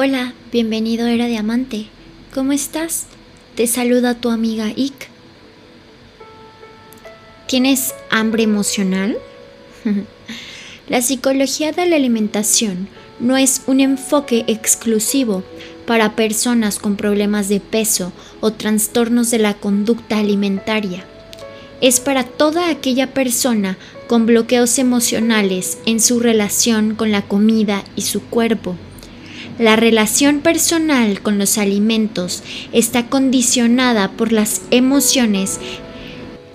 Hola, bienvenido Era Diamante. ¿Cómo estás? Te saluda tu amiga Ick. ¿Tienes hambre emocional? la psicología de la alimentación no es un enfoque exclusivo para personas con problemas de peso o trastornos de la conducta alimentaria. Es para toda aquella persona con bloqueos emocionales en su relación con la comida y su cuerpo. La relación personal con los alimentos está condicionada por las emociones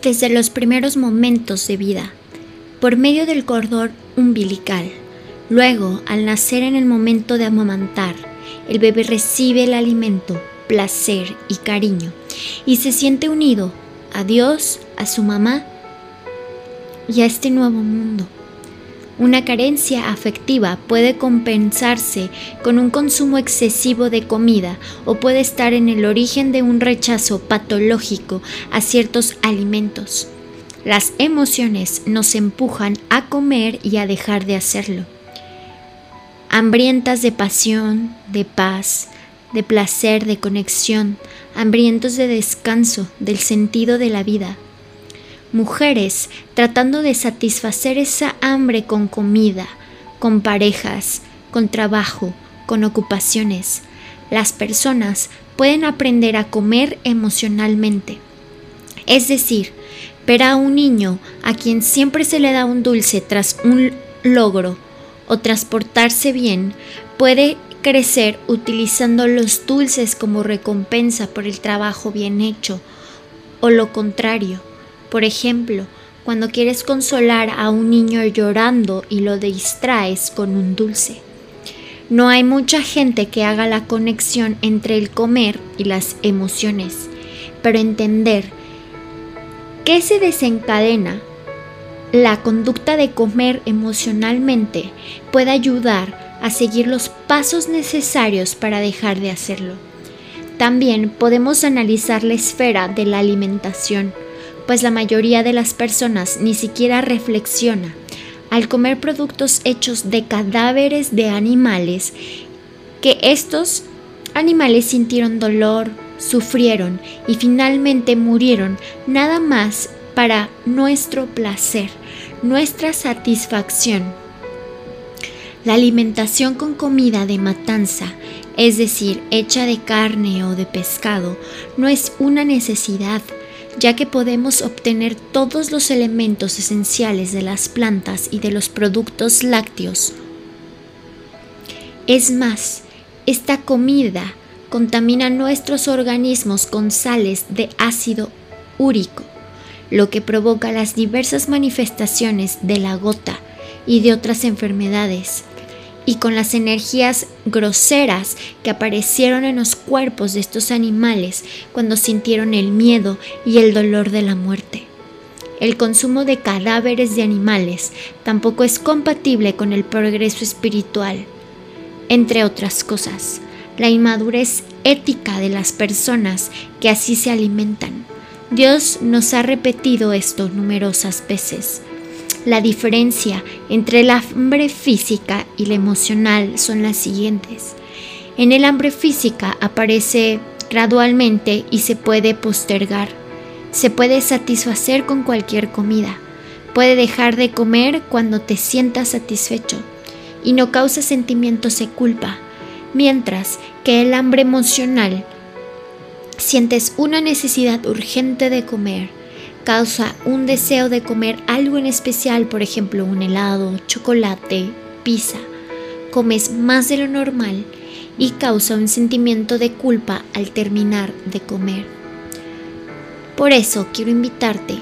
desde los primeros momentos de vida, por medio del cordón umbilical. Luego, al nacer en el momento de amamantar, el bebé recibe el alimento, placer y cariño y se siente unido a Dios, a su mamá y a este nuevo mundo. Una carencia afectiva puede compensarse con un consumo excesivo de comida o puede estar en el origen de un rechazo patológico a ciertos alimentos. Las emociones nos empujan a comer y a dejar de hacerlo. Hambrientas de pasión, de paz, de placer, de conexión, hambrientos de descanso, del sentido de la vida mujeres tratando de satisfacer esa hambre con comida, con parejas, con trabajo, con ocupaciones. Las personas pueden aprender a comer emocionalmente. Es decir, ver a un niño a quien siempre se le da un dulce tras un logro o transportarse bien, puede crecer utilizando los dulces como recompensa por el trabajo bien hecho, o lo contrario, por ejemplo, cuando quieres consolar a un niño llorando y lo distraes con un dulce. No hay mucha gente que haga la conexión entre el comer y las emociones, pero entender qué se desencadena la conducta de comer emocionalmente puede ayudar a seguir los pasos necesarios para dejar de hacerlo. También podemos analizar la esfera de la alimentación pues la mayoría de las personas ni siquiera reflexiona al comer productos hechos de cadáveres de animales que estos animales sintieron dolor, sufrieron y finalmente murieron nada más para nuestro placer, nuestra satisfacción. La alimentación con comida de matanza, es decir, hecha de carne o de pescado, no es una necesidad, ya que podemos obtener todos los elementos esenciales de las plantas y de los productos lácteos. Es más, esta comida contamina nuestros organismos con sales de ácido úrico, lo que provoca las diversas manifestaciones de la gota y de otras enfermedades y con las energías groseras que aparecieron en los cuerpos de estos animales cuando sintieron el miedo y el dolor de la muerte. El consumo de cadáveres de animales tampoco es compatible con el progreso espiritual, entre otras cosas, la inmadurez ética de las personas que así se alimentan. Dios nos ha repetido esto numerosas veces. La diferencia entre el hambre física y la emocional son las siguientes. En el hambre física aparece gradualmente y se puede postergar. Se puede satisfacer con cualquier comida. Puede dejar de comer cuando te sientas satisfecho y no causa sentimientos de culpa, mientras que el hambre emocional sientes una necesidad urgente de comer causa un deseo de comer algo en especial, por ejemplo un helado, chocolate, pizza, comes más de lo normal y causa un sentimiento de culpa al terminar de comer. Por eso quiero invitarte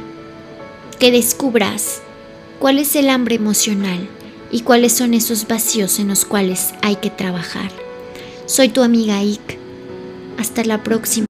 que descubras cuál es el hambre emocional y cuáles son esos vacíos en los cuales hay que trabajar. Soy tu amiga Ike. Hasta la próxima.